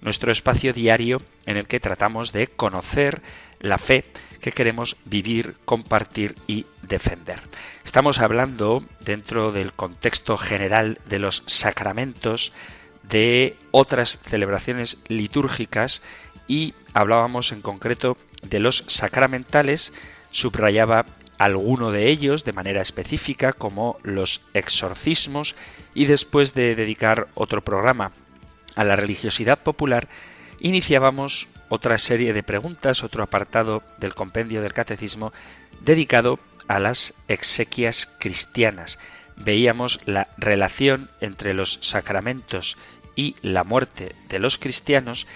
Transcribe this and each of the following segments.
nuestro espacio diario en el que tratamos de conocer la fe que queremos vivir, compartir y defender. Estamos hablando, dentro del contexto general de los sacramentos, de otras celebraciones litúrgicas y hablábamos en concreto de los sacramentales, subrayaba alguno de ellos de manera específica como los exorcismos y después de dedicar otro programa a la religiosidad popular, iniciábamos otra serie de preguntas, otro apartado del compendio del catecismo dedicado a las exequias cristianas. Veíamos la relación entre los sacramentos y la muerte de los cristianos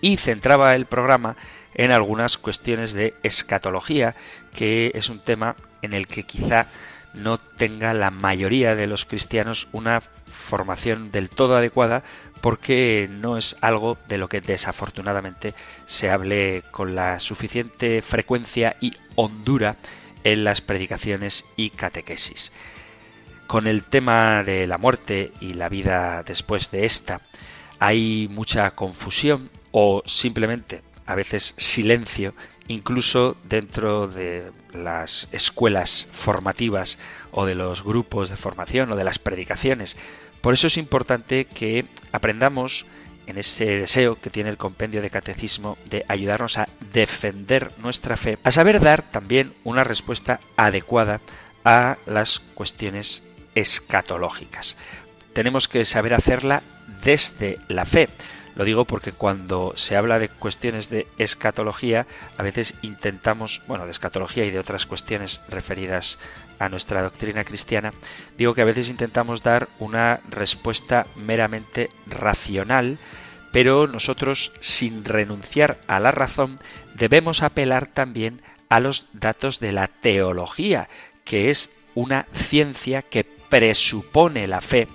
y centraba el programa en algunas cuestiones de escatología, que es un tema en el que quizá no tenga la mayoría de los cristianos una formación del todo adecuada porque no es algo de lo que desafortunadamente se hable con la suficiente frecuencia y hondura en las predicaciones y catequesis. Con el tema de la muerte y la vida después de esta, hay mucha confusión o simplemente a veces silencio, incluso dentro de las escuelas formativas o de los grupos de formación o de las predicaciones. Por eso es importante que aprendamos en ese deseo que tiene el compendio de catecismo de ayudarnos a defender nuestra fe, a saber dar también una respuesta adecuada a las cuestiones escatológicas. Tenemos que saber hacerla desde la fe. Lo digo porque cuando se habla de cuestiones de escatología, a veces intentamos, bueno, de escatología y de otras cuestiones referidas a nuestra doctrina cristiana, digo que a veces intentamos dar una respuesta meramente racional, pero nosotros, sin renunciar a la razón, debemos apelar también a los datos de la teología, que es una ciencia que presupone la fe,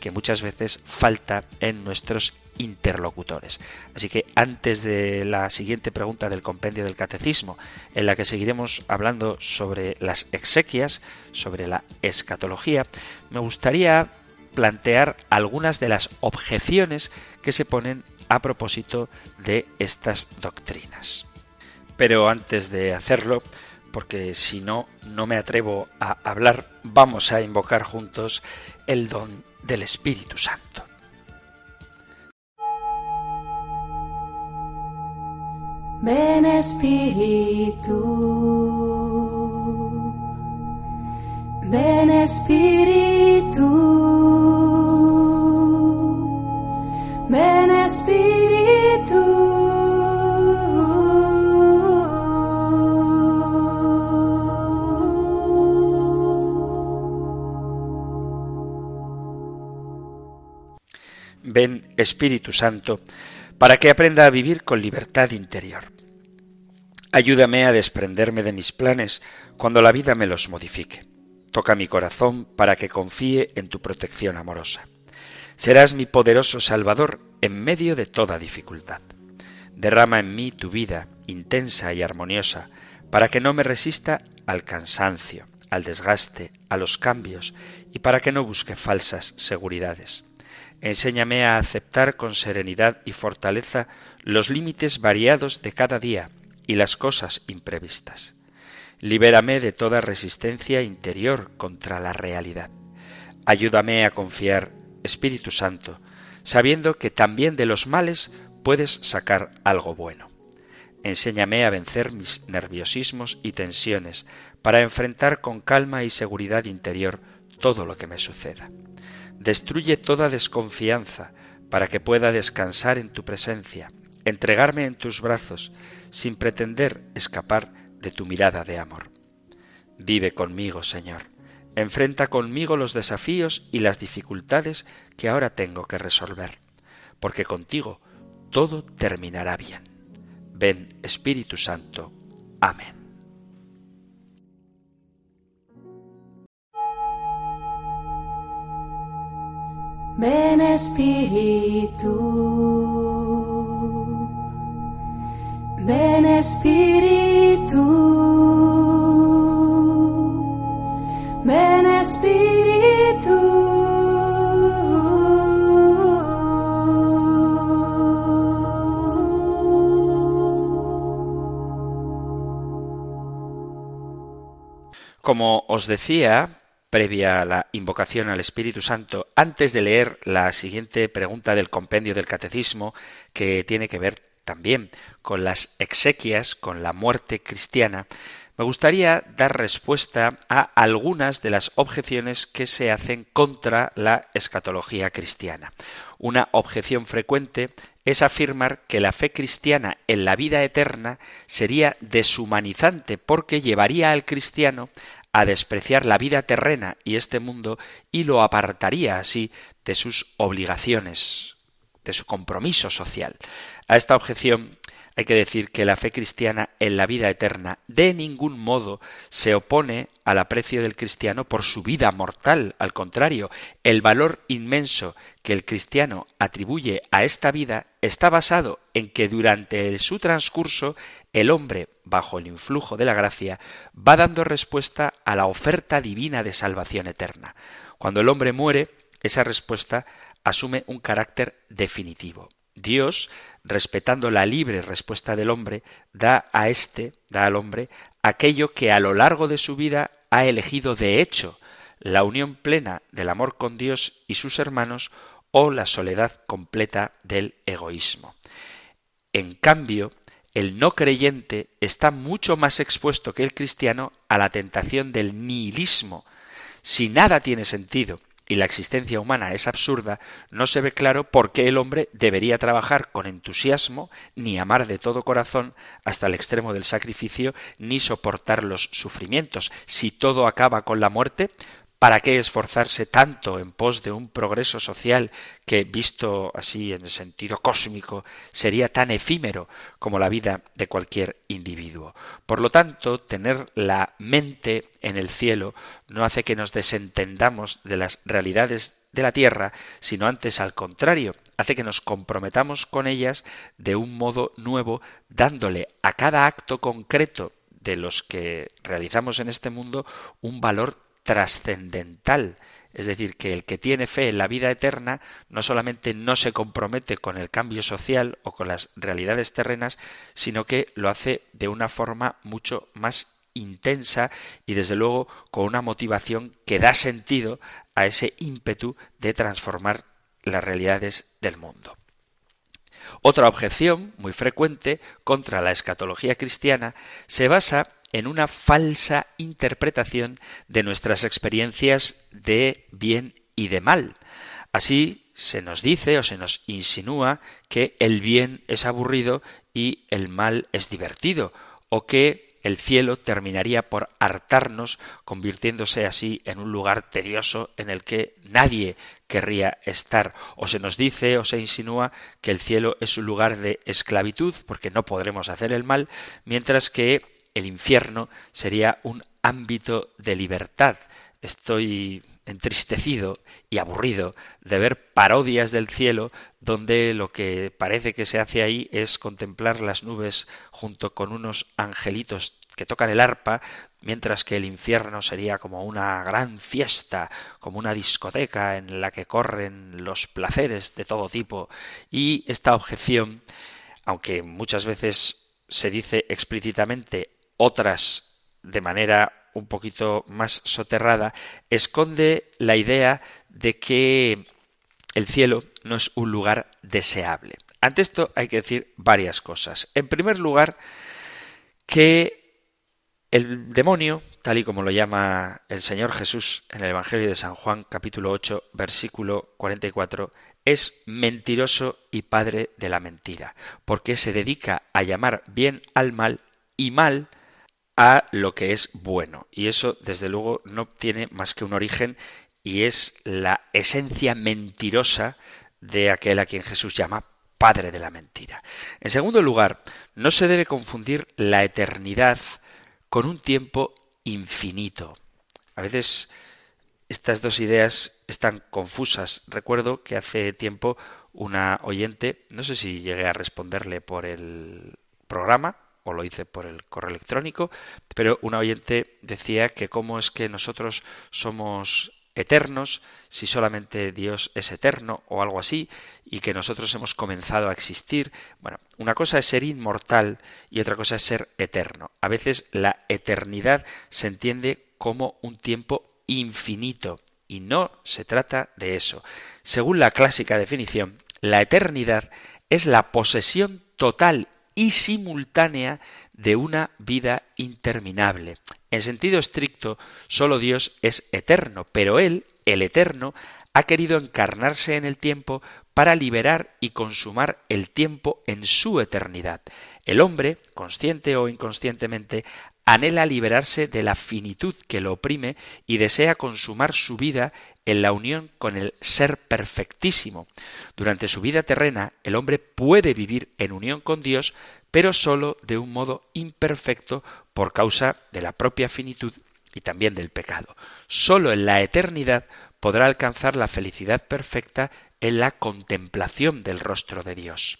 que muchas veces falta en nuestros interlocutores. Así que antes de la siguiente pregunta del compendio del catecismo, en la que seguiremos hablando sobre las exequias, sobre la escatología, me gustaría plantear algunas de las objeciones que se ponen a propósito de estas doctrinas. Pero antes de hacerlo, porque si no, no me atrevo a hablar, vamos a invocar juntos el don del Espíritu Santo. Ven Espíritu, ven Espíritu, ven Espíritu. Ven Espíritu Santo, para que aprenda a vivir con libertad interior. Ayúdame a desprenderme de mis planes cuando la vida me los modifique. Toca mi corazón para que confíe en tu protección amorosa. Serás mi poderoso Salvador en medio de toda dificultad. Derrama en mí tu vida intensa y armoniosa para que no me resista al cansancio, al desgaste, a los cambios y para que no busque falsas seguridades. Enséñame a aceptar con serenidad y fortaleza los límites variados de cada día y las cosas imprevistas. Libérame de toda resistencia interior contra la realidad. Ayúdame a confiar, Espíritu Santo, sabiendo que también de los males puedes sacar algo bueno. Enséñame a vencer mis nerviosismos y tensiones para enfrentar con calma y seguridad interior todo lo que me suceda. Destruye toda desconfianza para que pueda descansar en tu presencia, entregarme en tus brazos, sin pretender escapar de tu mirada de amor. Vive conmigo, Señor. Enfrenta conmigo los desafíos y las dificultades que ahora tengo que resolver, porque contigo todo terminará bien. Ven Espíritu Santo. Amén. Ven Espíritu. Ven Espíritu. Ven Espíritu. Como os decía, previa a la invocación al Espíritu Santo, antes de leer la siguiente pregunta del compendio del Catecismo, que tiene que ver también con las exequias, con la muerte cristiana, me gustaría dar respuesta a algunas de las objeciones que se hacen contra la escatología cristiana. Una objeción frecuente es afirmar que la fe cristiana en la vida eterna sería deshumanizante porque llevaría al cristiano a despreciar la vida terrena y este mundo y lo apartaría así de sus obligaciones, de su compromiso social. A esta objeción hay que decir que la fe cristiana en la vida eterna de ningún modo se opone al aprecio del cristiano por su vida mortal. Al contrario, el valor inmenso que el cristiano atribuye a esta vida está basado en que durante su transcurso el hombre, bajo el influjo de la gracia, va dando respuesta a la oferta divina de salvación eterna. Cuando el hombre muere, esa respuesta asume un carácter definitivo. Dios respetando la libre respuesta del hombre, da a éste, da al hombre, aquello que a lo largo de su vida ha elegido de hecho, la unión plena del amor con Dios y sus hermanos o la soledad completa del egoísmo. En cambio, el no creyente está mucho más expuesto que el cristiano a la tentación del nihilismo. Si nada tiene sentido y la existencia humana es absurda, no se ve claro por qué el hombre debería trabajar con entusiasmo, ni amar de todo corazón hasta el extremo del sacrificio, ni soportar los sufrimientos. Si todo acaba con la muerte, ¿Para qué esforzarse tanto en pos de un progreso social que, visto así en el sentido cósmico, sería tan efímero como la vida de cualquier individuo? Por lo tanto, tener la mente en el cielo no hace que nos desentendamos de las realidades de la tierra, sino antes al contrario, hace que nos comprometamos con ellas de un modo nuevo, dándole a cada acto concreto de los que realizamos en este mundo un valor trascendental. Es decir, que el que tiene fe en la vida eterna no solamente no se compromete con el cambio social o con las realidades terrenas, sino que lo hace de una forma mucho más intensa y desde luego con una motivación que da sentido a ese ímpetu de transformar las realidades del mundo. Otra objeción muy frecuente contra la escatología cristiana se basa en una falsa interpretación de nuestras experiencias de bien y de mal. Así se nos dice o se nos insinúa que el bien es aburrido y el mal es divertido, o que el cielo terminaría por hartarnos, convirtiéndose así en un lugar tedioso en el que nadie querría estar. O se nos dice o se insinúa que el cielo es un lugar de esclavitud, porque no podremos hacer el mal, mientras que el infierno sería un ámbito de libertad. Estoy entristecido y aburrido de ver parodias del cielo donde lo que parece que se hace ahí es contemplar las nubes junto con unos angelitos que tocan el arpa, mientras que el infierno sería como una gran fiesta, como una discoteca en la que corren los placeres de todo tipo. Y esta objeción, aunque muchas veces se dice explícitamente otras de manera un poquito más soterrada, esconde la idea de que el cielo no es un lugar deseable. Ante esto hay que decir varias cosas. En primer lugar, que el demonio, tal y como lo llama el Señor Jesús en el Evangelio de San Juan capítulo 8 versículo 44, es mentiroso y padre de la mentira, porque se dedica a llamar bien al mal y mal a lo que es bueno. Y eso, desde luego, no tiene más que un origen y es la esencia mentirosa de aquel a quien Jesús llama padre de la mentira. En segundo lugar, no se debe confundir la eternidad con un tiempo infinito. A veces estas dos ideas están confusas. Recuerdo que hace tiempo una oyente, no sé si llegué a responderle por el programa o lo hice por el correo electrónico, pero una oyente decía que cómo es que nosotros somos eternos si solamente Dios es eterno o algo así y que nosotros hemos comenzado a existir. Bueno, una cosa es ser inmortal y otra cosa es ser eterno. A veces la eternidad se entiende como un tiempo infinito y no se trata de eso. Según la clásica definición, la eternidad es la posesión total y simultánea de una vida interminable. En sentido estricto, solo Dios es eterno, pero Él, el eterno, ha querido encarnarse en el tiempo para liberar y consumar el tiempo en su eternidad. El hombre, consciente o inconscientemente, anhela liberarse de la finitud que lo oprime y desea consumar su vida en la unión con el Ser perfectísimo. Durante su vida terrena, el hombre puede vivir en unión con Dios, pero sólo de un modo imperfecto por causa de la propia finitud y también del pecado. Sólo en la eternidad podrá alcanzar la felicidad perfecta en la contemplación del rostro de Dios.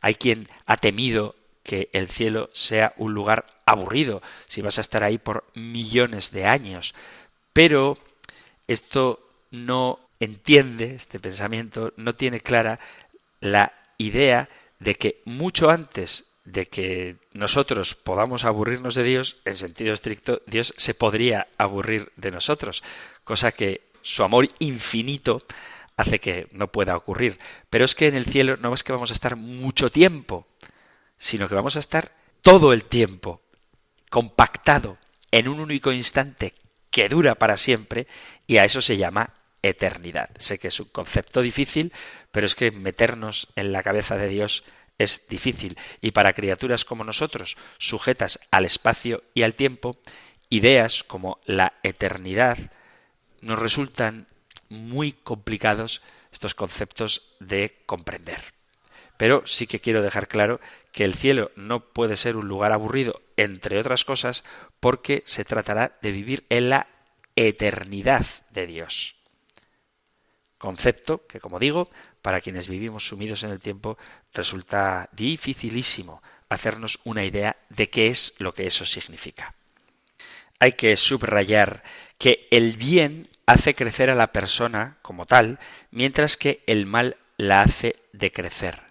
Hay quien ha temido que el cielo sea un lugar aburrido si vas a estar ahí por millones de años. Pero esto no entiende, este pensamiento no tiene clara la idea de que mucho antes de que nosotros podamos aburrirnos de Dios, en sentido estricto, Dios se podría aburrir de nosotros, cosa que su amor infinito hace que no pueda ocurrir. Pero es que en el cielo no es que vamos a estar mucho tiempo, sino que vamos a estar todo el tiempo compactado en un único instante que dura para siempre y a eso se llama eternidad. Sé que es un concepto difícil, pero es que meternos en la cabeza de Dios es difícil y para criaturas como nosotros, sujetas al espacio y al tiempo, ideas como la eternidad nos resultan muy complicados estos conceptos de comprender. Pero sí que quiero dejar claro que el cielo no puede ser un lugar aburrido, entre otras cosas, porque se tratará de vivir en la eternidad de Dios. Concepto que, como digo, para quienes vivimos sumidos en el tiempo, resulta dificilísimo hacernos una idea de qué es lo que eso significa. Hay que subrayar que el bien hace crecer a la persona como tal, mientras que el mal la hace decrecer.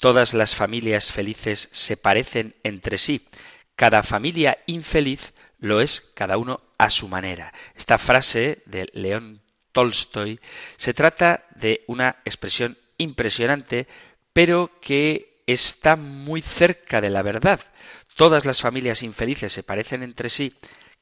Todas las familias felices se parecen entre sí. Cada familia infeliz lo es cada uno a su manera. Esta frase de León Tolstoy se trata de una expresión impresionante, pero que está muy cerca de la verdad. Todas las familias infelices se parecen entre sí,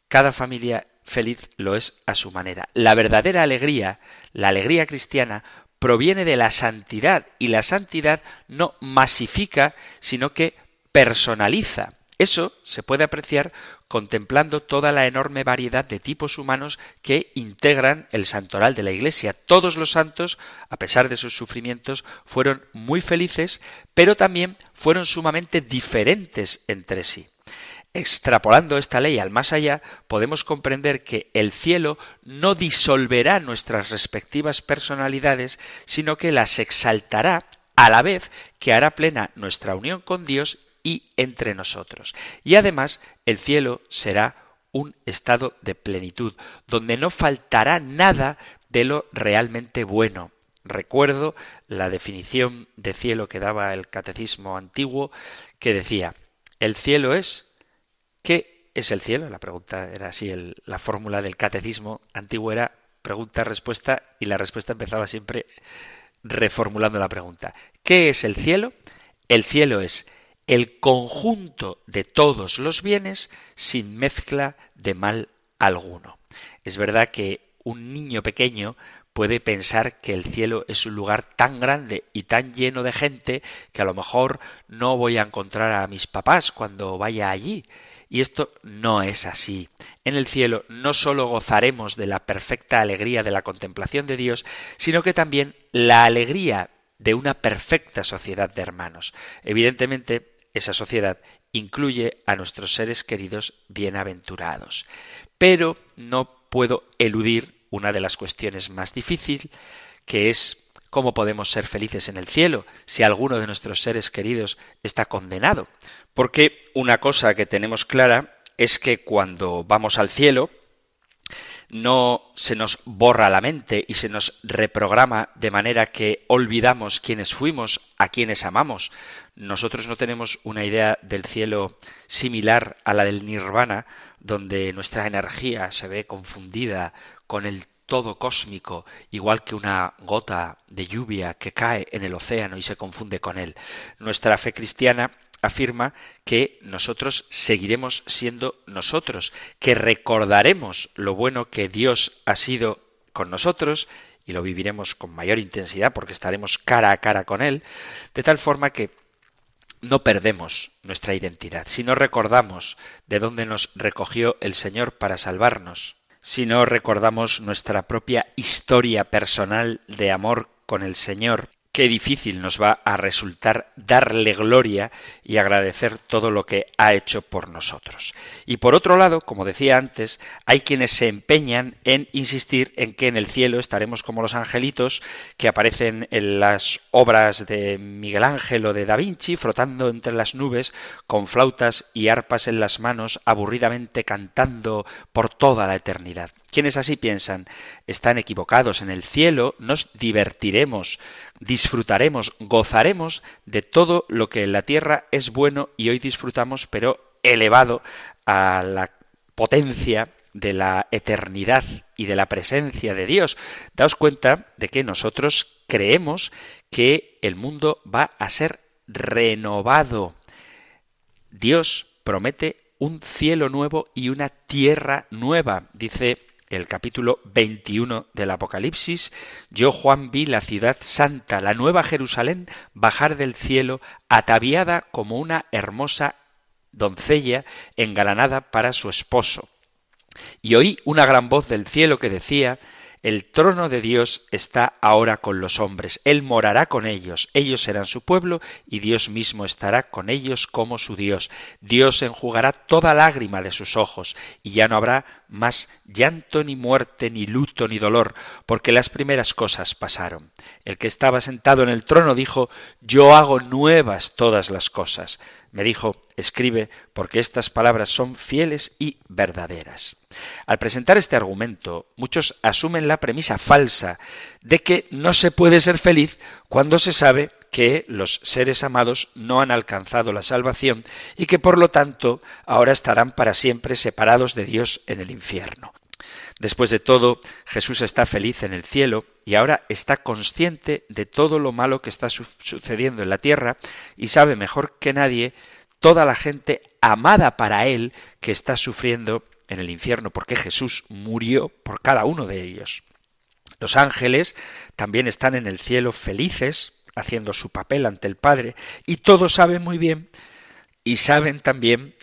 cada familia feliz lo es a su manera. La verdadera alegría, la alegría cristiana, proviene de la santidad y la santidad no masifica, sino que personaliza. Eso se puede apreciar contemplando toda la enorme variedad de tipos humanos que integran el santoral de la Iglesia. Todos los santos, a pesar de sus sufrimientos, fueron muy felices, pero también fueron sumamente diferentes entre sí. Extrapolando esta ley al más allá, podemos comprender que el cielo no disolverá nuestras respectivas personalidades, sino que las exaltará a la vez que hará plena nuestra unión con Dios y entre nosotros. Y además, el cielo será un estado de plenitud, donde no faltará nada de lo realmente bueno. Recuerdo la definición de cielo que daba el catecismo antiguo, que decía, el cielo es ¿Qué es el cielo? La pregunta era así, la fórmula del catecismo antiguo era pregunta-respuesta y la respuesta empezaba siempre reformulando la pregunta. ¿Qué es el cielo? El cielo es el conjunto de todos los bienes sin mezcla de mal alguno. Es verdad que un niño pequeño puede pensar que el cielo es un lugar tan grande y tan lleno de gente que a lo mejor no voy a encontrar a mis papás cuando vaya allí. Y esto no es así. En el cielo no sólo gozaremos de la perfecta alegría de la contemplación de Dios, sino que también la alegría de una perfecta sociedad de hermanos. Evidentemente, esa sociedad incluye a nuestros seres queridos bienaventurados. Pero no puedo eludir una de las cuestiones más difíciles, que es ¿Cómo podemos ser felices en el cielo si alguno de nuestros seres queridos está condenado? Porque una cosa que tenemos clara es que cuando vamos al cielo, no se nos borra la mente y se nos reprograma de manera que olvidamos quiénes fuimos, a quienes amamos. Nosotros no tenemos una idea del cielo similar a la del nirvana, donde nuestra energía se ve confundida con el todo cósmico, igual que una gota de lluvia que cae en el océano y se confunde con él. Nuestra fe cristiana afirma que nosotros seguiremos siendo nosotros, que recordaremos lo bueno que Dios ha sido con nosotros y lo viviremos con mayor intensidad porque estaremos cara a cara con Él, de tal forma que no perdemos nuestra identidad, si no recordamos de dónde nos recogió el Señor para salvarnos, si no recordamos nuestra propia historia personal de amor con el Señor, qué difícil nos va a resultar darle gloria y agradecer todo lo que ha hecho por nosotros. Y por otro lado, como decía antes, hay quienes se empeñan en insistir en que en el cielo estaremos como los angelitos que aparecen en las obras de Miguel Ángel o de Da Vinci, frotando entre las nubes con flautas y arpas en las manos, aburridamente cantando por toda la eternidad. Quienes así piensan están equivocados. En el cielo nos divertiremos, disfrutaremos, gozaremos de todo lo que en la tierra es bueno y hoy disfrutamos, pero elevado a la potencia de la eternidad y de la presencia de Dios. Daos cuenta de que nosotros creemos que el mundo va a ser renovado. Dios promete un cielo nuevo y una tierra nueva. Dice el capítulo 21 del Apocalipsis, yo Juan vi la ciudad santa, la nueva Jerusalén, bajar del cielo, ataviada como una hermosa doncella engalanada para su esposo. Y oí una gran voz del cielo que decía el trono de Dios está ahora con los hombres. Él morará con ellos. Ellos serán su pueblo y Dios mismo estará con ellos como su Dios. Dios enjugará toda lágrima de sus ojos y ya no habrá más llanto ni muerte ni luto ni dolor, porque las primeras cosas pasaron. El que estaba sentado en el trono dijo Yo hago nuevas todas las cosas. Me dijo Escribe, porque estas palabras son fieles y verdaderas. Al presentar este argumento, muchos asumen la premisa falsa de que no se puede ser feliz cuando se sabe que los seres amados no han alcanzado la salvación y que por lo tanto ahora estarán para siempre separados de Dios en el infierno. Después de todo, Jesús está feliz en el cielo y ahora está consciente de todo lo malo que está sucediendo en la tierra y sabe mejor que nadie toda la gente amada para él que está sufriendo en el infierno, porque Jesús murió por cada uno de ellos. Los ángeles también están en el cielo felices, haciendo su papel ante el Padre, y todos saben muy bien, y saben también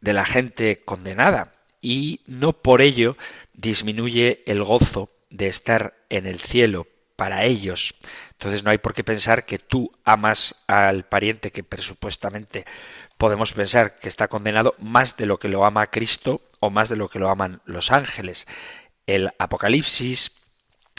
de la gente condenada, y no por ello disminuye el gozo de estar en el cielo para ellos. Entonces no hay por qué pensar que tú amas al pariente que presupuestamente podemos pensar que está condenado más de lo que lo ama Cristo o más de lo que lo aman los ángeles. El Apocalipsis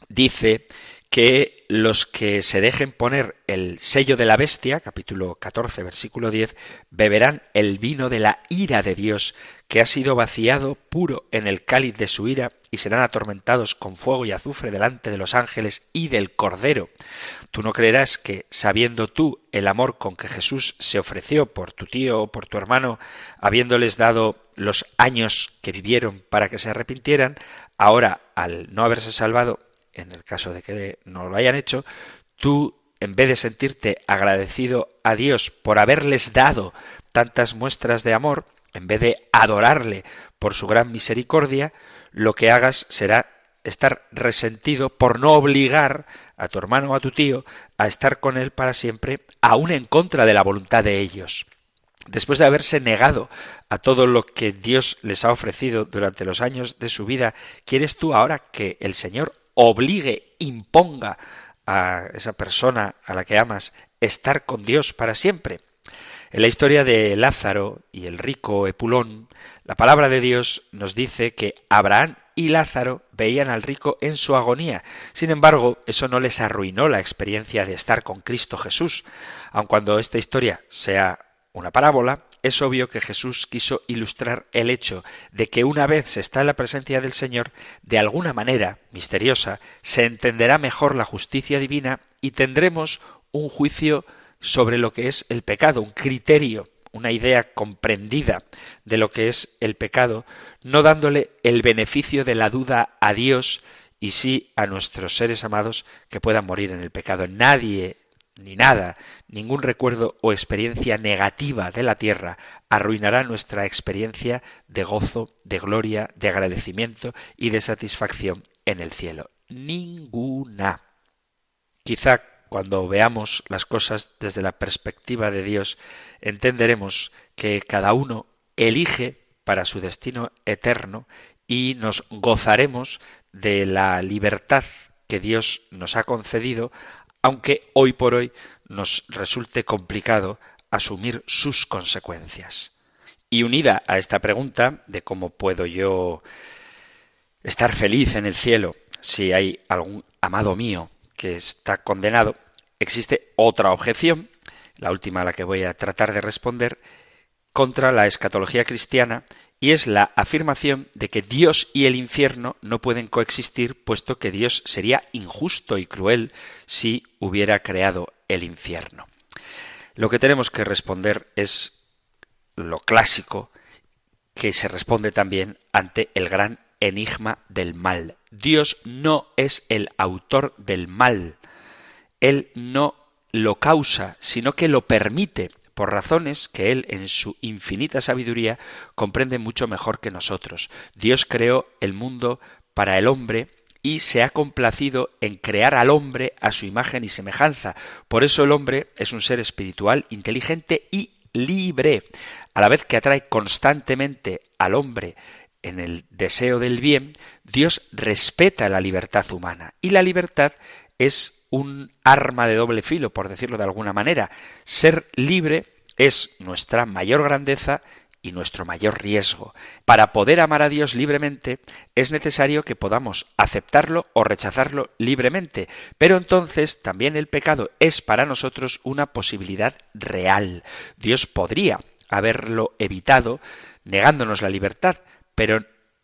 dice que los que se dejen poner el sello de la bestia, capítulo 14, versículo 10, beberán el vino de la ira de Dios, que ha sido vaciado puro en el cáliz de su ira, y serán atormentados con fuego y azufre delante de los ángeles y del Cordero. Tú no creerás que, sabiendo tú el amor con que Jesús se ofreció por tu tío o por tu hermano, habiéndoles dado los años que vivieron para que se arrepintieran, ahora, al no haberse salvado, en el caso de que no lo hayan hecho, tú, en vez de sentirte agradecido a Dios por haberles dado tantas muestras de amor, en vez de adorarle por su gran misericordia, lo que hagas será estar resentido por no obligar a tu hermano o a tu tío a estar con él para siempre, aún en contra de la voluntad de ellos. Después de haberse negado a todo lo que Dios les ha ofrecido durante los años de su vida, ¿quieres tú ahora que el Señor obligue, imponga a esa persona a la que amas estar con Dios para siempre. En la historia de Lázaro y el rico Epulón, la palabra de Dios nos dice que Abraham y Lázaro veían al rico en su agonía. Sin embargo, eso no les arruinó la experiencia de estar con Cristo Jesús. Aun cuando esta historia sea una parábola, es obvio que Jesús quiso ilustrar el hecho de que una vez se está en la presencia del Señor, de alguna manera misteriosa, se entenderá mejor la justicia divina y tendremos un juicio sobre lo que es el pecado, un criterio, una idea comprendida de lo que es el pecado, no dándole el beneficio de la duda a Dios y sí a nuestros seres amados que puedan morir en el pecado. Nadie ni nada, ningún recuerdo o experiencia negativa de la tierra arruinará nuestra experiencia de gozo, de gloria, de agradecimiento y de satisfacción en el cielo. Ninguna. Quizá cuando veamos las cosas desde la perspectiva de Dios, entenderemos que cada uno elige para su destino eterno y nos gozaremos de la libertad que Dios nos ha concedido, aunque hoy por hoy nos resulte complicado asumir sus consecuencias. Y unida a esta pregunta de cómo puedo yo estar feliz en el cielo si hay algún amado mío que está condenado, existe otra objeción, la última a la que voy a tratar de responder, contra la escatología cristiana, y es la afirmación de que Dios y el infierno no pueden coexistir, puesto que Dios sería injusto y cruel si hubiera creado el infierno. Lo que tenemos que responder es lo clásico que se responde también ante el gran enigma del mal. Dios no es el autor del mal. Él no lo causa, sino que lo permite por razones que Él en su infinita sabiduría comprende mucho mejor que nosotros. Dios creó el mundo para el hombre y se ha complacido en crear al hombre a su imagen y semejanza. Por eso el hombre es un ser espiritual, inteligente y libre, a la vez que atrae constantemente al hombre en el deseo del bien, Dios respeta la libertad humana y la libertad es un arma de doble filo, por decirlo de alguna manera. Ser libre es nuestra mayor grandeza y nuestro mayor riesgo. Para poder amar a Dios libremente es necesario que podamos aceptarlo o rechazarlo libremente, pero entonces también el pecado es para nosotros una posibilidad real. Dios podría haberlo evitado negándonos la libertad, pero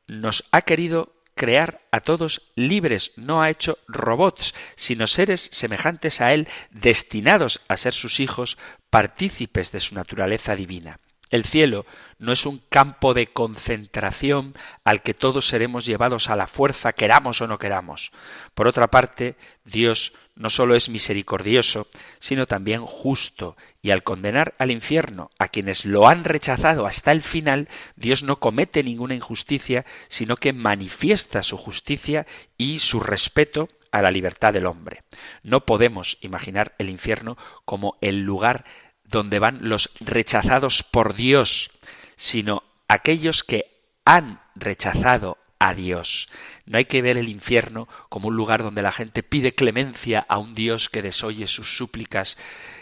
nos ha querido crear a todos libres, no ha hecho robots, sino seres semejantes a Él, destinados a ser sus hijos, partícipes de su naturaleza divina. El cielo no es un campo de concentración al que todos seremos llevados a la fuerza, queramos o no queramos. Por otra parte, Dios no solo es misericordioso, sino también justo, y al condenar al infierno a quienes lo han rechazado hasta el final, Dios no comete ninguna injusticia, sino que manifiesta su justicia y su respeto a la libertad del hombre. No podemos imaginar el infierno como el lugar donde van los rechazados por Dios, sino aquellos que han rechazado a Dios. No hay que ver el infierno como un lugar donde la gente pide clemencia a un Dios que desoye sus súplicas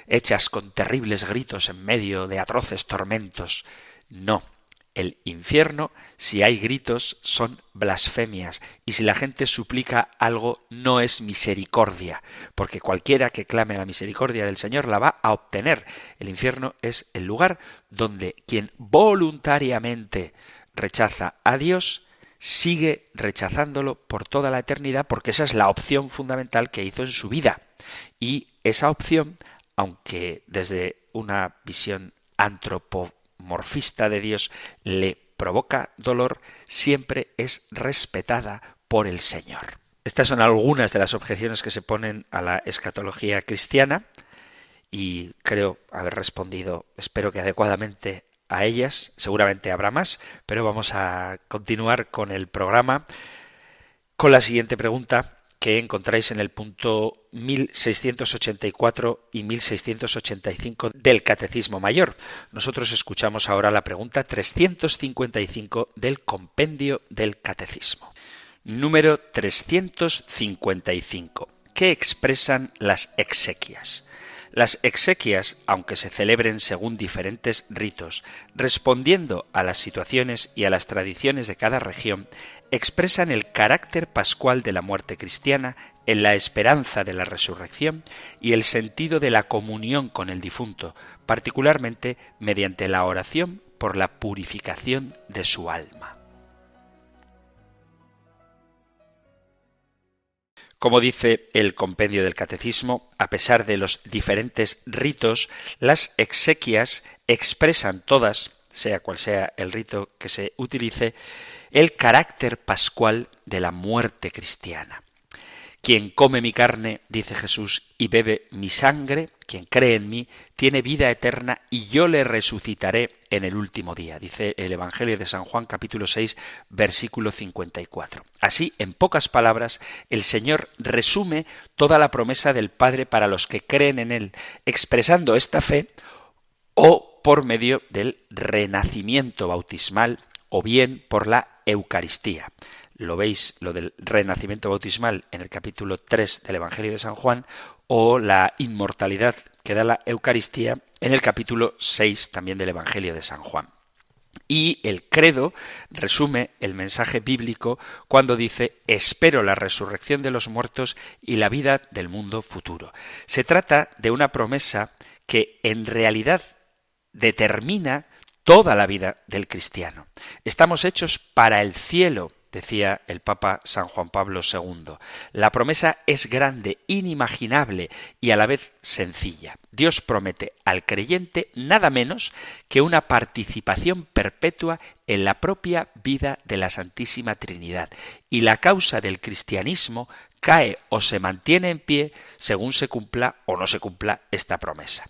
hechas con terribles gritos en medio de atroces tormentos. No. El infierno, si hay gritos, son blasfemias, y si la gente suplica algo, no es misericordia, porque cualquiera que clame la misericordia del Señor la va a obtener. El infierno es el lugar donde quien voluntariamente rechaza a Dios sigue rechazándolo por toda la eternidad porque esa es la opción fundamental que hizo en su vida. Y esa opción, aunque desde una visión antropomorfista de Dios le provoca dolor, siempre es respetada por el Señor. Estas son algunas de las objeciones que se ponen a la escatología cristiana y creo haber respondido, espero que adecuadamente a ellas, seguramente habrá más, pero vamos a continuar con el programa con la siguiente pregunta que encontráis en el punto 1684 y 1685 del Catecismo Mayor. Nosotros escuchamos ahora la pregunta 355 del Compendio del Catecismo. Número 355 ¿qué expresan las exequias? Las exequias, aunque se celebren según diferentes ritos, respondiendo a las situaciones y a las tradiciones de cada región, expresan el carácter pascual de la muerte cristiana en la esperanza de la resurrección y el sentido de la comunión con el difunto, particularmente mediante la oración por la purificación de su alma. Como dice el compendio del Catecismo, a pesar de los diferentes ritos, las exequias expresan todas, sea cual sea el rito que se utilice, el carácter pascual de la muerte cristiana. Quien come mi carne, dice Jesús, y bebe mi sangre, quien cree en mí, tiene vida eterna y yo le resucitaré en el último día, dice el Evangelio de San Juan capítulo 6 versículo 54. Así, en pocas palabras, el Señor resume toda la promesa del Padre para los que creen en Él, expresando esta fe o por medio del renacimiento bautismal o bien por la Eucaristía lo veis, lo del renacimiento bautismal en el capítulo 3 del Evangelio de San Juan, o la inmortalidad que da la Eucaristía en el capítulo 6 también del Evangelio de San Juan. Y el credo resume el mensaje bíblico cuando dice espero la resurrección de los muertos y la vida del mundo futuro. Se trata de una promesa que en realidad determina toda la vida del cristiano. Estamos hechos para el cielo, decía el Papa San Juan Pablo II. La promesa es grande, inimaginable y a la vez sencilla. Dios promete al creyente nada menos que una participación perpetua en la propia vida de la Santísima Trinidad, y la causa del cristianismo cae o se mantiene en pie según se cumpla o no se cumpla esta promesa.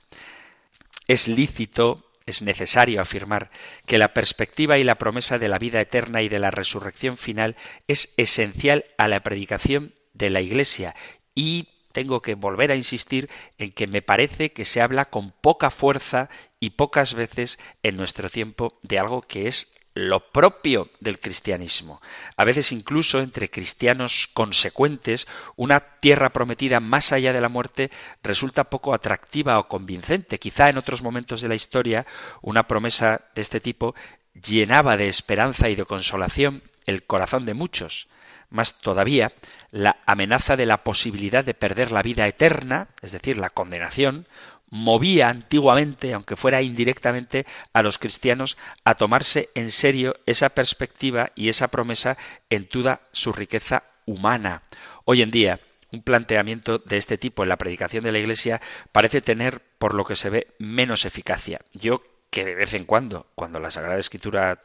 Es lícito es necesario afirmar que la perspectiva y la promesa de la vida eterna y de la resurrección final es esencial a la predicación de la Iglesia. Y tengo que volver a insistir en que me parece que se habla con poca fuerza y pocas veces en nuestro tiempo de algo que es lo propio del cristianismo. A veces incluso entre cristianos consecuentes, una tierra prometida más allá de la muerte resulta poco atractiva o convincente. Quizá en otros momentos de la historia una promesa de este tipo llenaba de esperanza y de consolación el corazón de muchos. Más todavía, la amenaza de la posibilidad de perder la vida eterna, es decir, la condenación, movía antiguamente, aunque fuera indirectamente, a los cristianos a tomarse en serio esa perspectiva y esa promesa en toda su riqueza humana. Hoy en día, un planteamiento de este tipo en la predicación de la Iglesia parece tener, por lo que se ve, menos eficacia. Yo que de vez en cuando, cuando la Sagrada Escritura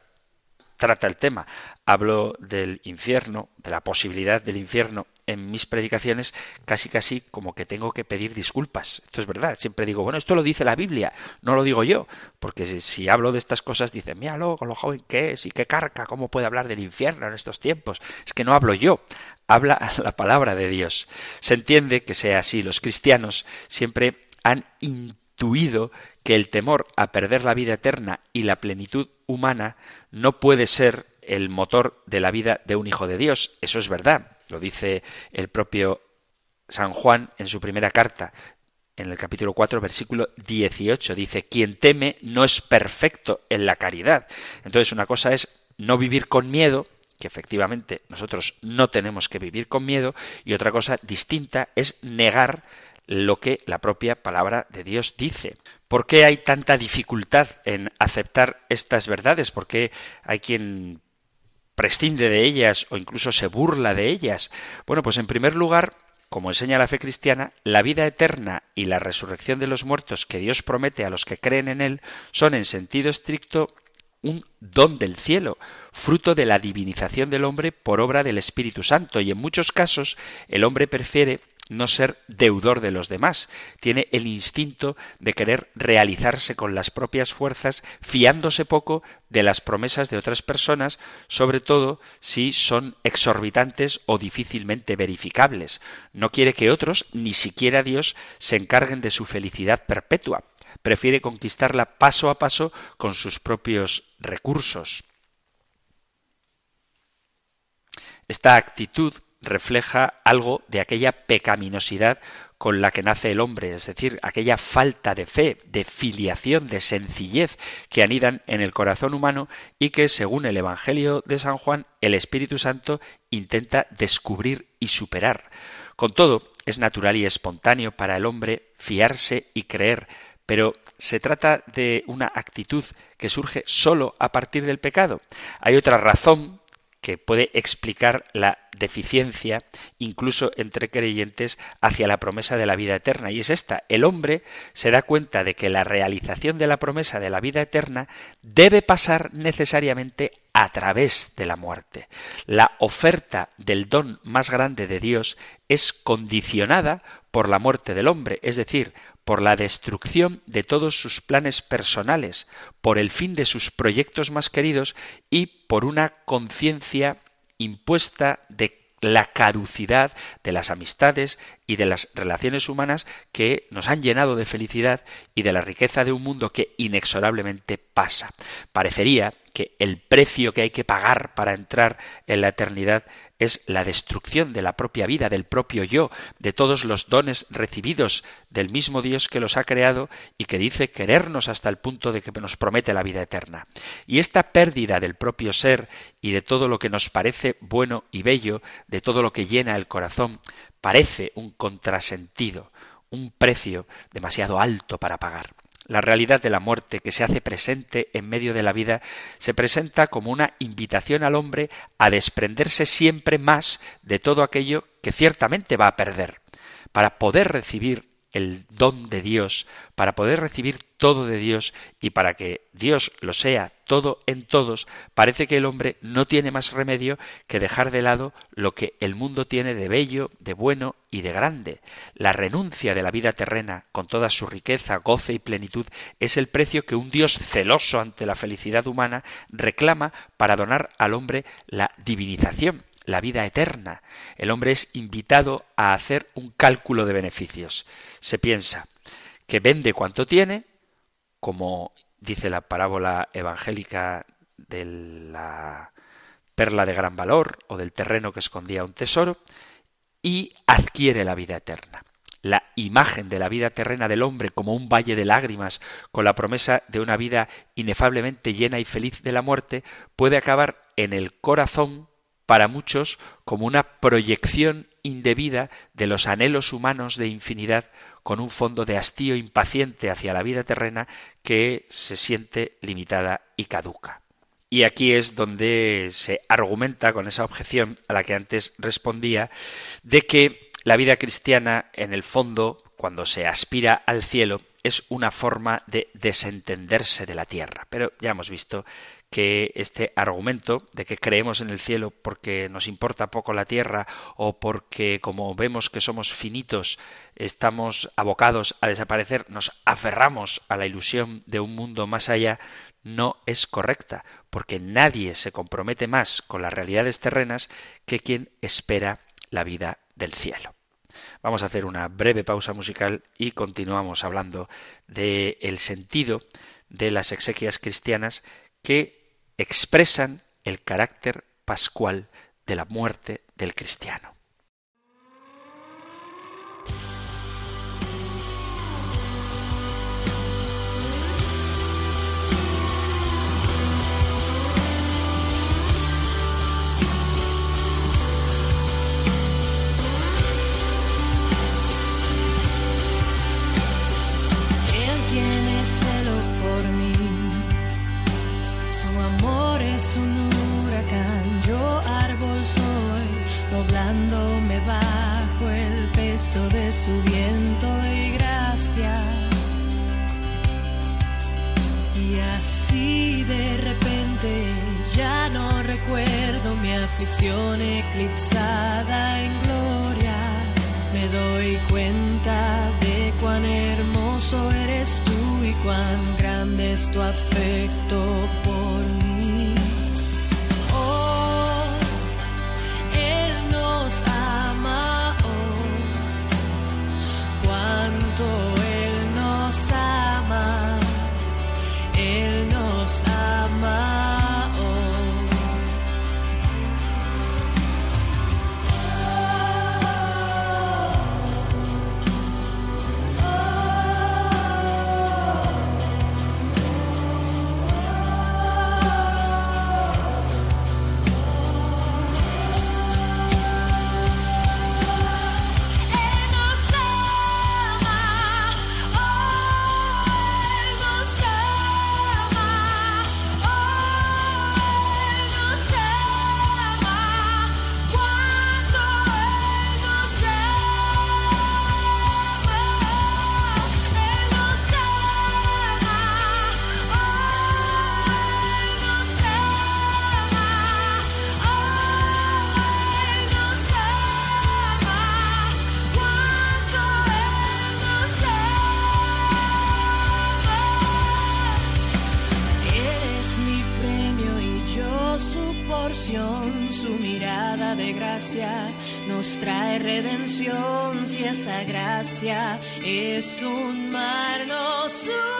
trata el tema, hablo del infierno, de la posibilidad del infierno en mis predicaciones casi casi como que tengo que pedir disculpas. Esto es verdad. Siempre digo, bueno, esto lo dice la Biblia, no lo digo yo. Porque si, hablo de estas cosas, dicen, míralo, con lo joven que es y qué carca, cómo puede hablar del infierno en estos tiempos. Es que no hablo yo, habla la palabra de Dios. Se entiende que sea así. Los cristianos siempre han intuido que el temor a perder la vida eterna y la plenitud humana no puede ser el motor de la vida de un hijo de Dios. Eso es verdad. Lo dice el propio San Juan en su primera carta, en el capítulo 4, versículo 18. Dice, quien teme no es perfecto en la caridad. Entonces una cosa es no vivir con miedo, que efectivamente nosotros no tenemos que vivir con miedo, y otra cosa distinta es negar lo que la propia palabra de Dios dice. ¿Por qué hay tanta dificultad en aceptar estas verdades? ¿Por qué hay quien prescinde de ellas o incluso se burla de ellas? Bueno, pues en primer lugar, como enseña la fe cristiana, la vida eterna y la resurrección de los muertos que Dios promete a los que creen en Él son en sentido estricto un don del cielo, fruto de la divinización del hombre por obra del Espíritu Santo, y en muchos casos el hombre prefiere no ser deudor de los demás, tiene el instinto de querer realizarse con las propias fuerzas, fiándose poco de las promesas de otras personas, sobre todo si son exorbitantes o difícilmente verificables. No quiere que otros, ni siquiera Dios, se encarguen de su felicidad perpetua. Prefiere conquistarla paso a paso con sus propios recursos. Esta actitud refleja algo de aquella pecaminosidad con la que nace el hombre, es decir, aquella falta de fe, de filiación, de sencillez que anidan en el corazón humano y que, según el Evangelio de San Juan, el Espíritu Santo intenta descubrir y superar. Con todo, es natural y espontáneo para el hombre fiarse y creer, pero se trata de una actitud que surge solo a partir del pecado. Hay otra razón que puede explicar la deficiencia, incluso entre creyentes, hacia la promesa de la vida eterna. Y es esta. El hombre se da cuenta de que la realización de la promesa de la vida eterna debe pasar necesariamente a través de la muerte. La oferta del don más grande de Dios es condicionada por la muerte del hombre, es decir, por la destrucción de todos sus planes personales, por el fin de sus proyectos más queridos y por una conciencia impuesta de la caducidad de las amistades y de las relaciones humanas que nos han llenado de felicidad y de la riqueza de un mundo que inexorablemente pasa. Parecería que el precio que hay que pagar para entrar en la eternidad es la destrucción de la propia vida, del propio yo, de todos los dones recibidos del mismo Dios que los ha creado y que dice querernos hasta el punto de que nos promete la vida eterna. Y esta pérdida del propio ser y de todo lo que nos parece bueno y bello, de todo lo que llena el corazón, parece un contrasentido, un precio demasiado alto para pagar. La realidad de la muerte que se hace presente en medio de la vida se presenta como una invitación al hombre a desprenderse siempre más de todo aquello que ciertamente va a perder, para poder recibir el don de Dios, para poder recibir todo de Dios y para que Dios lo sea todo en todos, parece que el hombre no tiene más remedio que dejar de lado lo que el mundo tiene de bello, de bueno y de grande. La renuncia de la vida terrena, con toda su riqueza, goce y plenitud, es el precio que un Dios celoso ante la felicidad humana reclama para donar al hombre la divinización la vida eterna. El hombre es invitado a hacer un cálculo de beneficios. Se piensa que vende cuanto tiene, como dice la parábola evangélica de la perla de gran valor o del terreno que escondía un tesoro, y adquiere la vida eterna. La imagen de la vida terrena del hombre como un valle de lágrimas, con la promesa de una vida inefablemente llena y feliz de la muerte, puede acabar en el corazón para muchos como una proyección indebida de los anhelos humanos de infinidad con un fondo de hastío impaciente hacia la vida terrena que se siente limitada y caduca. Y aquí es donde se argumenta con esa objeción a la que antes respondía de que la vida cristiana, en el fondo, cuando se aspira al cielo, es una forma de desentenderse de la tierra. Pero ya hemos visto que este argumento de que creemos en el cielo porque nos importa poco la tierra o porque como vemos que somos finitos estamos abocados a desaparecer, nos aferramos a la ilusión de un mundo más allá, no es correcta, porque nadie se compromete más con las realidades terrenas que quien espera la vida del cielo. Vamos a hacer una breve pausa musical y continuamos hablando del el sentido de las exequias cristianas que expresan el carácter pascual de la muerte del cristiano. Si esa gracia es un mar nos sumergimos.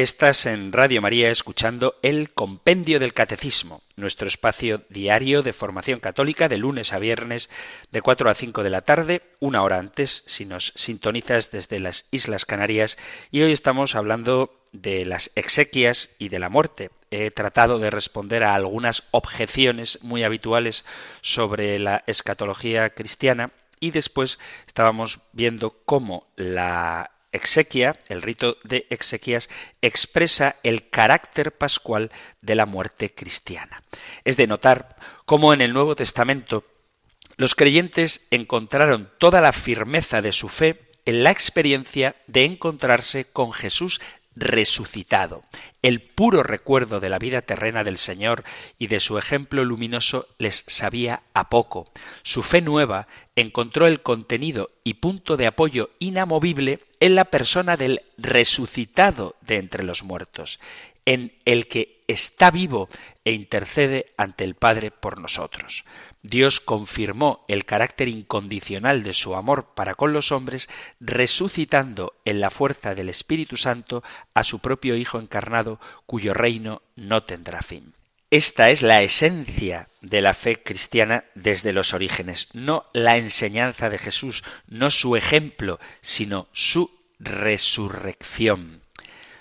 Estás en Radio María escuchando el Compendio del Catecismo, nuestro espacio diario de formación católica de lunes a viernes de 4 a 5 de la tarde, una hora antes si nos sintonizas desde las Islas Canarias y hoy estamos hablando de las exequias y de la muerte. He tratado de responder a algunas objeciones muy habituales sobre la escatología cristiana y después estábamos viendo cómo la exequia, el rito de exequias, expresa el carácter pascual de la muerte cristiana. Es de notar cómo en el Nuevo Testamento los creyentes encontraron toda la firmeza de su fe en la experiencia de encontrarse con Jesús resucitado. El puro recuerdo de la vida terrena del Señor y de su ejemplo luminoso les sabía a poco. Su fe nueva encontró el contenido y punto de apoyo inamovible en la persona del resucitado de entre los muertos, en el que está vivo e intercede ante el Padre por nosotros. Dios confirmó el carácter incondicional de su amor para con los hombres, resucitando en la fuerza del Espíritu Santo a su propio Hijo encarnado, cuyo reino no tendrá fin. Esta es la esencia de la fe cristiana desde los orígenes, no la enseñanza de Jesús, no su ejemplo, sino su resurrección.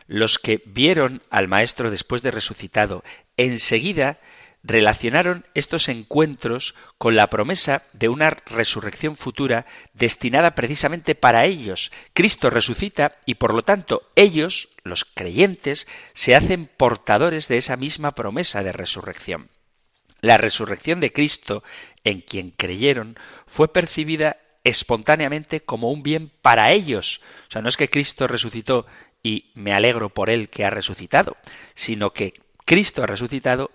Los que vieron al Maestro después de resucitado enseguida relacionaron estos encuentros con la promesa de una resurrección futura destinada precisamente para ellos. Cristo resucita y por lo tanto ellos, los creyentes, se hacen portadores de esa misma promesa de resurrección. La resurrección de Cristo, en quien creyeron, fue percibida espontáneamente como un bien para ellos. O sea, no es que Cristo resucitó y me alegro por él que ha resucitado, sino que Cristo ha resucitado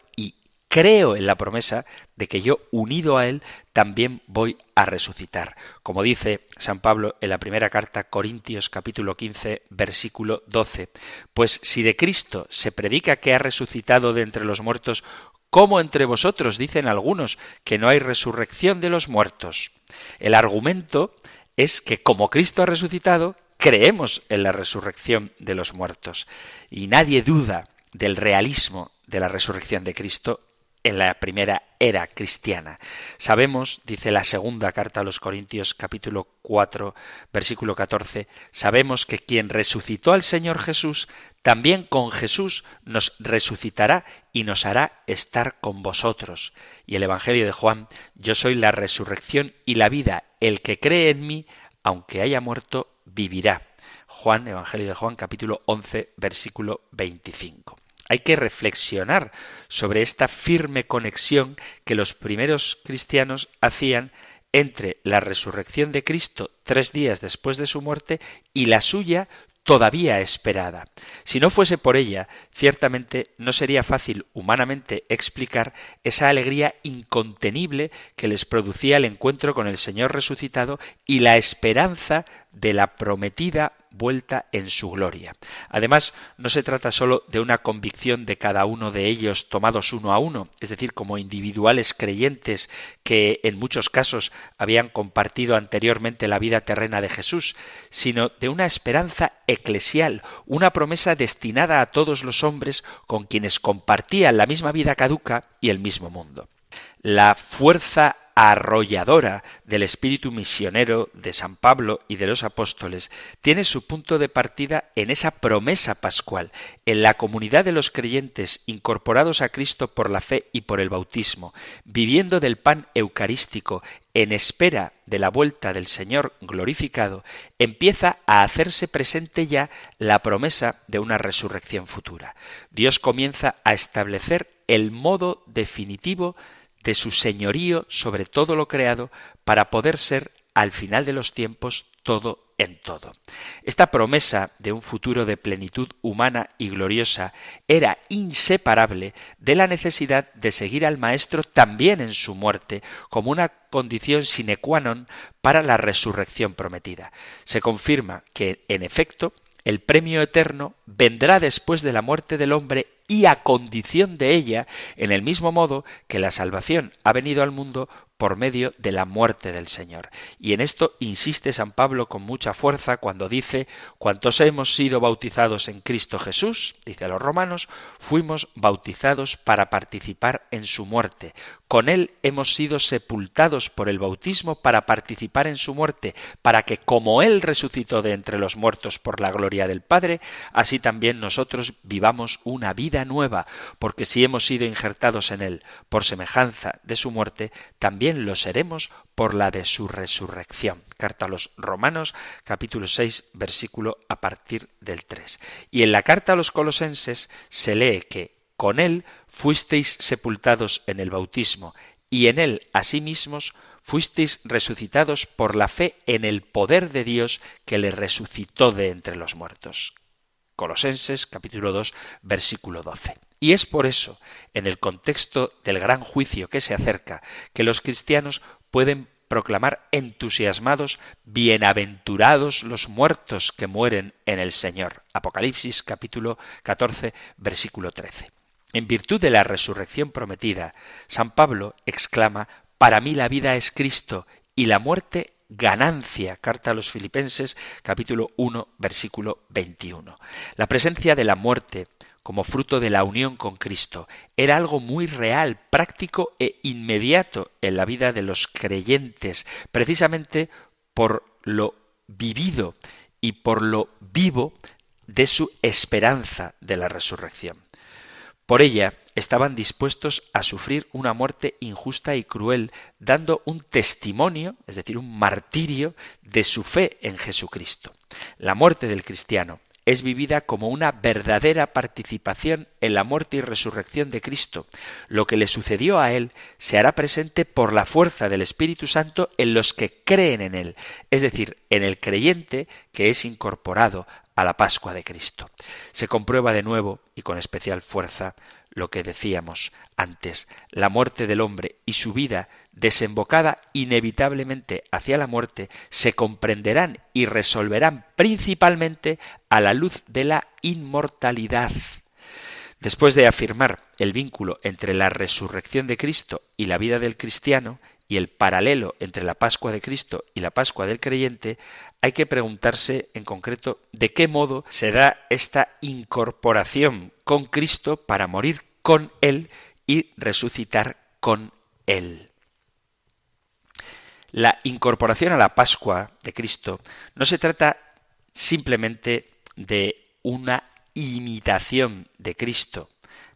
creo en la promesa de que yo, unido a Él, también voy a resucitar. Como dice San Pablo en la primera carta Corintios capítulo 15 versículo 12, pues si de Cristo se predica que ha resucitado de entre los muertos, ¿cómo entre vosotros dicen algunos que no hay resurrección de los muertos? El argumento es que como Cristo ha resucitado, creemos en la resurrección de los muertos. Y nadie duda del realismo de la resurrección de Cristo en la primera era cristiana. Sabemos, dice la segunda carta a los Corintios capítulo 4 versículo 14, sabemos que quien resucitó al Señor Jesús, también con Jesús nos resucitará y nos hará estar con vosotros. Y el Evangelio de Juan, yo soy la resurrección y la vida, el que cree en mí, aunque haya muerto, vivirá. Juan, Evangelio de Juan, capítulo 11, versículo 25. Hay que reflexionar sobre esta firme conexión que los primeros cristianos hacían entre la resurrección de Cristo tres días después de su muerte y la suya todavía esperada. Si no fuese por ella, ciertamente no sería fácil humanamente explicar esa alegría incontenible que les producía el encuentro con el Señor resucitado y la esperanza de la prometida vuelta en su gloria. Además, no se trata sólo de una convicción de cada uno de ellos tomados uno a uno, es decir, como individuales creyentes que en muchos casos habían compartido anteriormente la vida terrena de Jesús, sino de una esperanza eclesial, una promesa destinada a todos los hombres con quienes compartían la misma vida caduca y el mismo mundo. La fuerza arrolladora del espíritu misionero de San Pablo y de los apóstoles tiene su punto de partida en esa promesa pascual, en la comunidad de los creyentes incorporados a Cristo por la fe y por el bautismo, viviendo del pan eucarístico en espera de la vuelta del Señor glorificado, empieza a hacerse presente ya la promesa de una resurrección futura. Dios comienza a establecer el modo definitivo de su señorío sobre todo lo creado para poder ser al final de los tiempos todo en todo. Esta promesa de un futuro de plenitud humana y gloriosa era inseparable de la necesidad de seguir al Maestro también en su muerte como una condición sine qua non para la resurrección prometida. Se confirma que, en efecto, el premio eterno vendrá después de la muerte del hombre y a condición de ella, en el mismo modo que la salvación ha venido al mundo por medio de la muerte del Señor. Y en esto insiste San Pablo con mucha fuerza cuando dice, cuantos hemos sido bautizados en Cristo Jesús, dice a los romanos, fuimos bautizados para participar en su muerte. Con él hemos sido sepultados por el bautismo para participar en su muerte, para que como él resucitó de entre los muertos por la gloria del Padre, así también nosotros vivamos una vida nueva, porque si hemos sido injertados en él por semejanza de su muerte, lo seremos por la de su resurrección. Carta a los Romanos, capítulo 6, versículo a partir del 3. Y en la carta a los Colosenses se lee que con él fuisteis sepultados en el bautismo, y en él asimismos fuisteis resucitados por la fe en el poder de Dios que le resucitó de entre los muertos. Colosenses capítulo 2 versículo 12. Y es por eso, en el contexto del gran juicio que se acerca, que los cristianos pueden proclamar entusiasmados Bienaventurados los muertos que mueren en el Señor. Apocalipsis capítulo 14 versículo 13. En virtud de la resurrección prometida, San Pablo exclama Para mí la vida es Cristo y la muerte ganancia. Carta a los Filipenses capítulo 1 versículo 21. La presencia de la muerte como fruto de la unión con Cristo. Era algo muy real, práctico e inmediato en la vida de los creyentes, precisamente por lo vivido y por lo vivo de su esperanza de la resurrección. Por ella estaban dispuestos a sufrir una muerte injusta y cruel, dando un testimonio, es decir, un martirio de su fe en Jesucristo. La muerte del cristiano es vivida como una verdadera participación en la muerte y resurrección de Cristo. Lo que le sucedió a él se hará presente por la fuerza del Espíritu Santo en los que creen en él, es decir, en el creyente que es incorporado a la Pascua de Cristo. Se comprueba de nuevo y con especial fuerza lo que decíamos antes, la muerte del hombre y su vida desembocada inevitablemente hacia la muerte se comprenderán y resolverán principalmente a la luz de la inmortalidad. Después de afirmar el vínculo entre la resurrección de Cristo y la vida del cristiano, y el paralelo entre la Pascua de Cristo y la Pascua del creyente, hay que preguntarse en concreto de qué modo se da esta incorporación con Cristo para morir con Él y resucitar con Él. La incorporación a la Pascua de Cristo no se trata simplemente de una imitación de Cristo,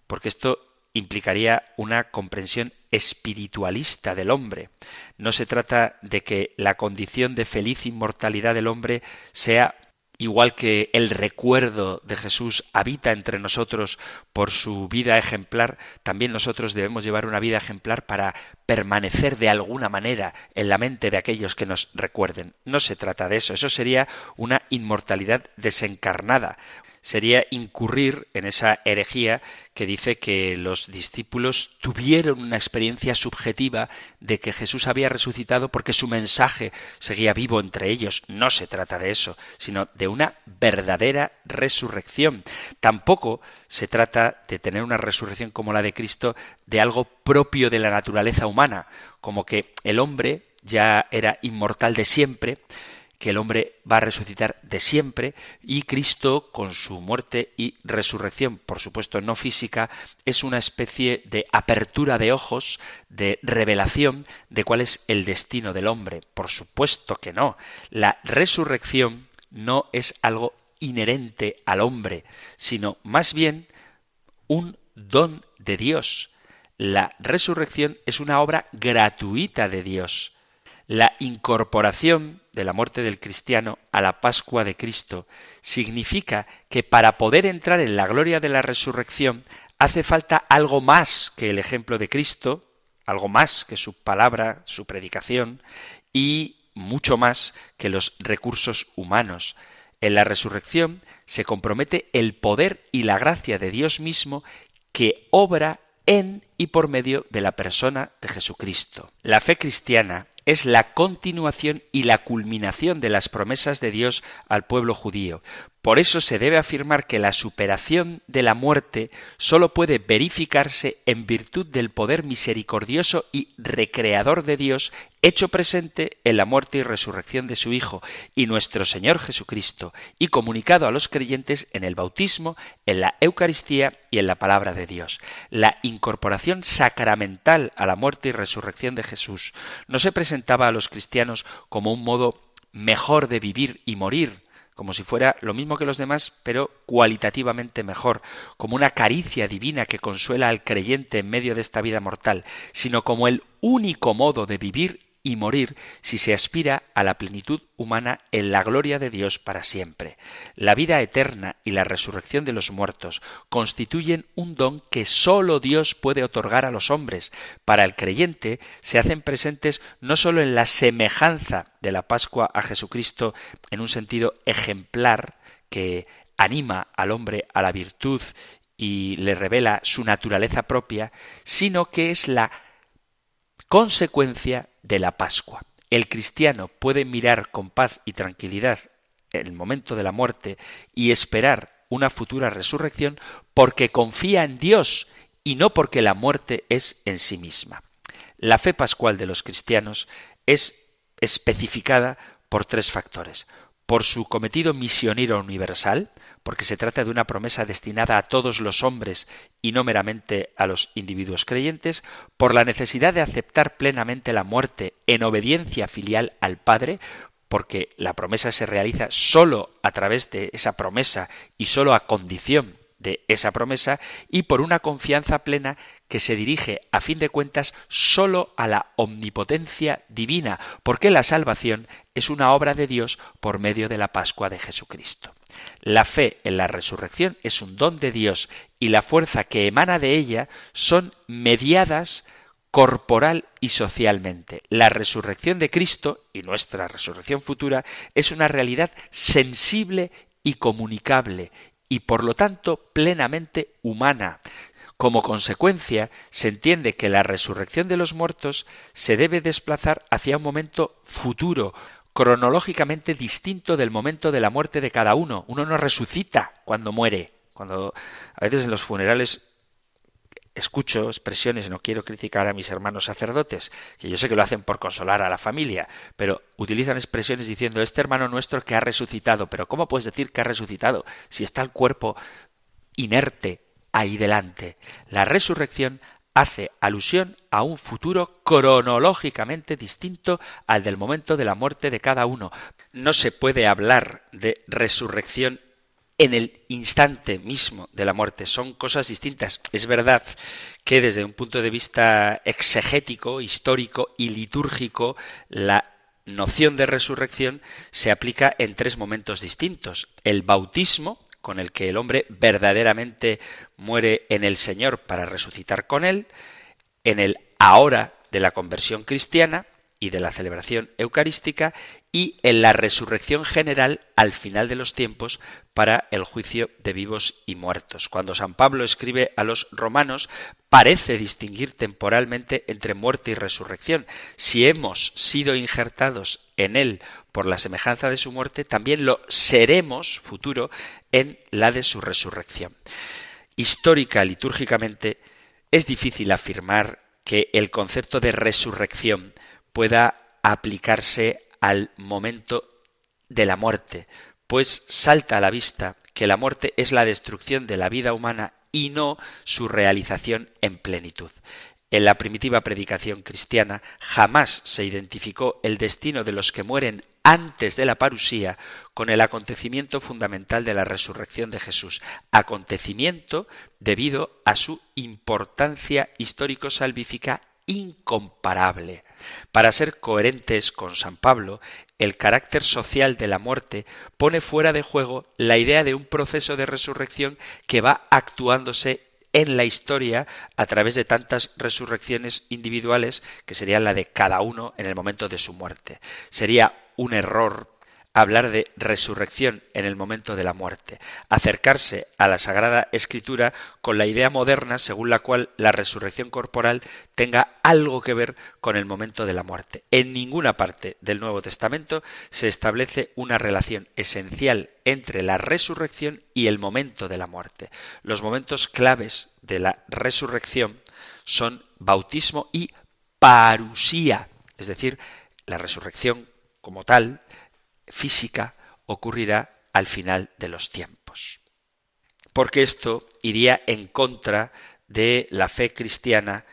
porque esto implicaría una comprensión espiritualista del hombre. No se trata de que la condición de feliz inmortalidad del hombre sea igual que el recuerdo de Jesús habita entre nosotros por su vida ejemplar, también nosotros debemos llevar una vida ejemplar para permanecer de alguna manera en la mente de aquellos que nos recuerden. No se trata de eso, eso sería una inmortalidad desencarnada, sería incurrir en esa herejía que dice que los discípulos tuvieron una experiencia subjetiva de que Jesús había resucitado porque su mensaje seguía vivo entre ellos. No se trata de eso, sino de una verdadera resurrección. Tampoco se trata de tener una resurrección como la de Cristo de algo propio de la naturaleza humana, como que el hombre ya era inmortal de siempre, que el hombre va a resucitar de siempre y Cristo con su muerte y resurrección, por supuesto no física, es una especie de apertura de ojos, de revelación de cuál es el destino del hombre. Por supuesto que no. La resurrección no es algo inherente al hombre, sino más bien un don de Dios. La resurrección es una obra gratuita de Dios. La incorporación de la muerte del cristiano a la Pascua de Cristo significa que para poder entrar en la gloria de la resurrección hace falta algo más que el ejemplo de Cristo, algo más que su palabra, su predicación y mucho más que los recursos humanos. En la resurrección se compromete el poder y la gracia de Dios mismo que obra en y por medio de la persona de Jesucristo. La fe cristiana es la continuación y la culminación de las promesas de Dios al pueblo judío. Por eso se debe afirmar que la superación de la muerte sólo puede verificarse en virtud del poder misericordioso y recreador de Dios hecho presente en la muerte y resurrección de su Hijo y nuestro Señor Jesucristo, y comunicado a los creyentes en el bautismo, en la Eucaristía y en la palabra de Dios. La incorporación sacramental a la muerte y resurrección de Jesús no se a los cristianos como un modo mejor de vivir y morir, como si fuera lo mismo que los demás, pero cualitativamente mejor, como una caricia divina que consuela al creyente en medio de esta vida mortal, sino como el único modo de vivir y morir si se aspira a la plenitud humana en la gloria de Dios para siempre. La vida eterna y la resurrección de los muertos constituyen un don que sólo Dios puede otorgar a los hombres. Para el creyente se hacen presentes no sólo en la semejanza de la Pascua a Jesucristo en un sentido ejemplar que anima al hombre a la virtud y le revela su naturaleza propia, sino que es la consecuencia de la Pascua. El cristiano puede mirar con paz y tranquilidad el momento de la muerte y esperar una futura resurrección porque confía en Dios y no porque la muerte es en sí misma. La fe pascual de los cristianos es especificada por tres factores. Por su cometido misionero universal, porque se trata de una promesa destinada a todos los hombres y no meramente a los individuos creyentes, por la necesidad de aceptar plenamente la muerte en obediencia filial al Padre, porque la promesa se realiza sólo a través de esa promesa y sólo a condición de esa promesa y por una confianza plena que se dirige a fin de cuentas sólo a la omnipotencia divina, porque la salvación es una obra de Dios por medio de la Pascua de Jesucristo. La fe en la resurrección es un don de Dios y la fuerza que emana de ella son mediadas corporal y socialmente. La resurrección de Cristo y nuestra resurrección futura es una realidad sensible y comunicable y por lo tanto plenamente humana. Como consecuencia, se entiende que la resurrección de los muertos se debe desplazar hacia un momento futuro, cronológicamente distinto del momento de la muerte de cada uno. Uno no resucita cuando muere. Cuando a veces en los funerales escucho expresiones, no quiero criticar a mis hermanos sacerdotes, que yo sé que lo hacen por consolar a la familia, pero utilizan expresiones diciendo este hermano nuestro que ha resucitado, pero ¿cómo puedes decir que ha resucitado si está el cuerpo inerte ahí delante? La resurrección hace alusión a un futuro cronológicamente distinto al del momento de la muerte de cada uno. No se puede hablar de resurrección en el instante mismo de la muerte. Son cosas distintas. Es verdad que desde un punto de vista exegético, histórico y litúrgico, la noción de resurrección se aplica en tres momentos distintos. El bautismo, con el que el hombre verdaderamente muere en el Señor para resucitar con él, en el ahora de la conversión cristiana y de la celebración eucarística y en la resurrección general al final de los tiempos para el juicio de vivos y muertos. Cuando San Pablo escribe a los romanos, parece distinguir temporalmente entre muerte y resurrección. Si hemos sido injertados en él por la semejanza de su muerte, también lo seremos futuro en la de su resurrección. Histórica, litúrgicamente, es difícil afirmar que el concepto de resurrección pueda aplicarse al momento de la muerte, pues salta a la vista que la muerte es la destrucción de la vida humana y no su realización en plenitud. En la primitiva predicación cristiana jamás se identificó el destino de los que mueren antes de la parusía con el acontecimiento fundamental de la resurrección de Jesús, acontecimiento debido a su importancia histórico-salvífica incomparable. Para ser coherentes con San Pablo, el carácter social de la muerte pone fuera de juego la idea de un proceso de resurrección que va actuándose en la historia a través de tantas resurrecciones individuales que serían la de cada uno en el momento de su muerte. Sería un error hablar de resurrección en el momento de la muerte, acercarse a la Sagrada Escritura con la idea moderna según la cual la resurrección corporal tenga algo que ver con el momento de la muerte. En ninguna parte del Nuevo Testamento se establece una relación esencial entre la resurrección y el momento de la muerte. Los momentos claves de la resurrección son bautismo y parusía, es decir, la resurrección como tal, física, ocurrirá al final de los tiempos. Porque esto iría en contra de la fe cristiana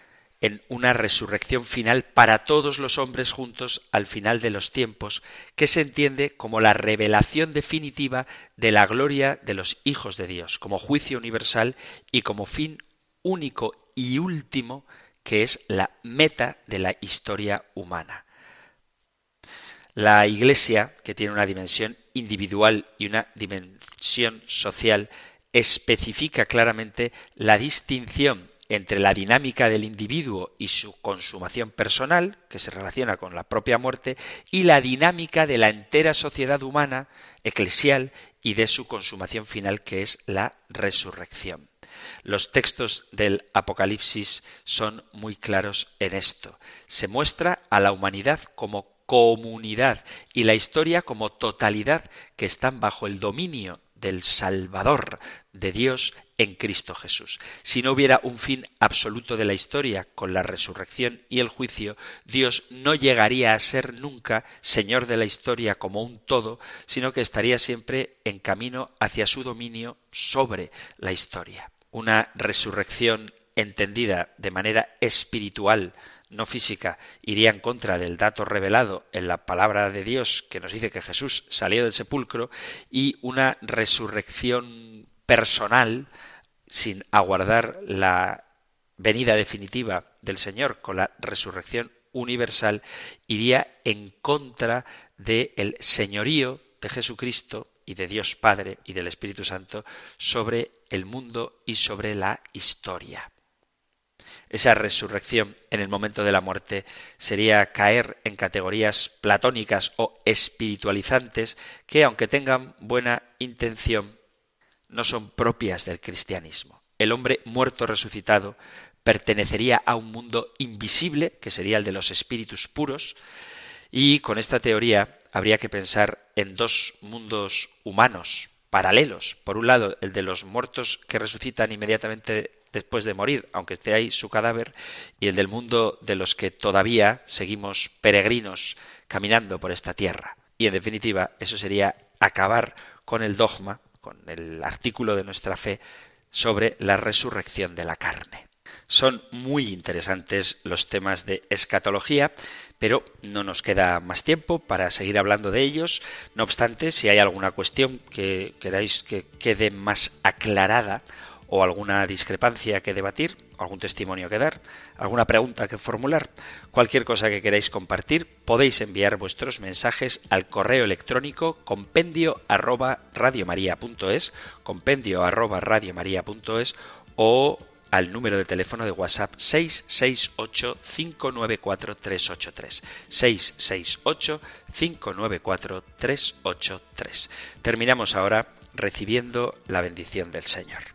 en una resurrección final para todos los hombres juntos al final de los tiempos, que se entiende como la revelación definitiva de la gloria de los hijos de Dios, como juicio universal y como fin único y último que es la meta de la historia humana. La Iglesia, que tiene una dimensión individual y una dimensión social, especifica claramente la distinción entre la dinámica del individuo y su consumación personal, que se relaciona con la propia muerte, y la dinámica de la entera sociedad humana, eclesial, y de su consumación final, que es la resurrección. Los textos del Apocalipsis son muy claros en esto. Se muestra a la humanidad como comunidad y la historia como totalidad que están bajo el dominio del Salvador de Dios en Cristo Jesús. Si no hubiera un fin absoluto de la historia con la resurrección y el juicio, Dios no llegaría a ser nunca Señor de la historia como un todo, sino que estaría siempre en camino hacia su dominio sobre la historia. Una resurrección entendida de manera espiritual, no física, iría en contra del dato revelado en la palabra de Dios que nos dice que Jesús salió del sepulcro y una resurrección personal sin aguardar la venida definitiva del Señor con la resurrección universal iría en contra del señorío de Jesucristo y de Dios Padre y del Espíritu Santo sobre el mundo y sobre la historia esa resurrección en el momento de la muerte sería caer en categorías platónicas o espiritualizantes que, aunque tengan buena intención, no son propias del cristianismo. El hombre muerto resucitado pertenecería a un mundo invisible, que sería el de los espíritus puros, y con esta teoría habría que pensar en dos mundos humanos paralelos. Por un lado, el de los muertos que resucitan inmediatamente después de morir, aunque esté ahí su cadáver, y el del mundo de los que todavía seguimos peregrinos caminando por esta tierra. Y en definitiva, eso sería acabar con el dogma, con el artículo de nuestra fe sobre la resurrección de la carne. Son muy interesantes los temas de escatología, pero no nos queda más tiempo para seguir hablando de ellos. No obstante, si hay alguna cuestión que queráis que quede más aclarada o alguna discrepancia que debatir, algún testimonio que dar, alguna pregunta que formular, cualquier cosa que queráis compartir, podéis enviar vuestros mensajes al correo electrónico compendio arroba compendio arroba o al número de teléfono de WhatsApp 668-594-383. 668-594-383. Terminamos ahora recibiendo la bendición del Señor.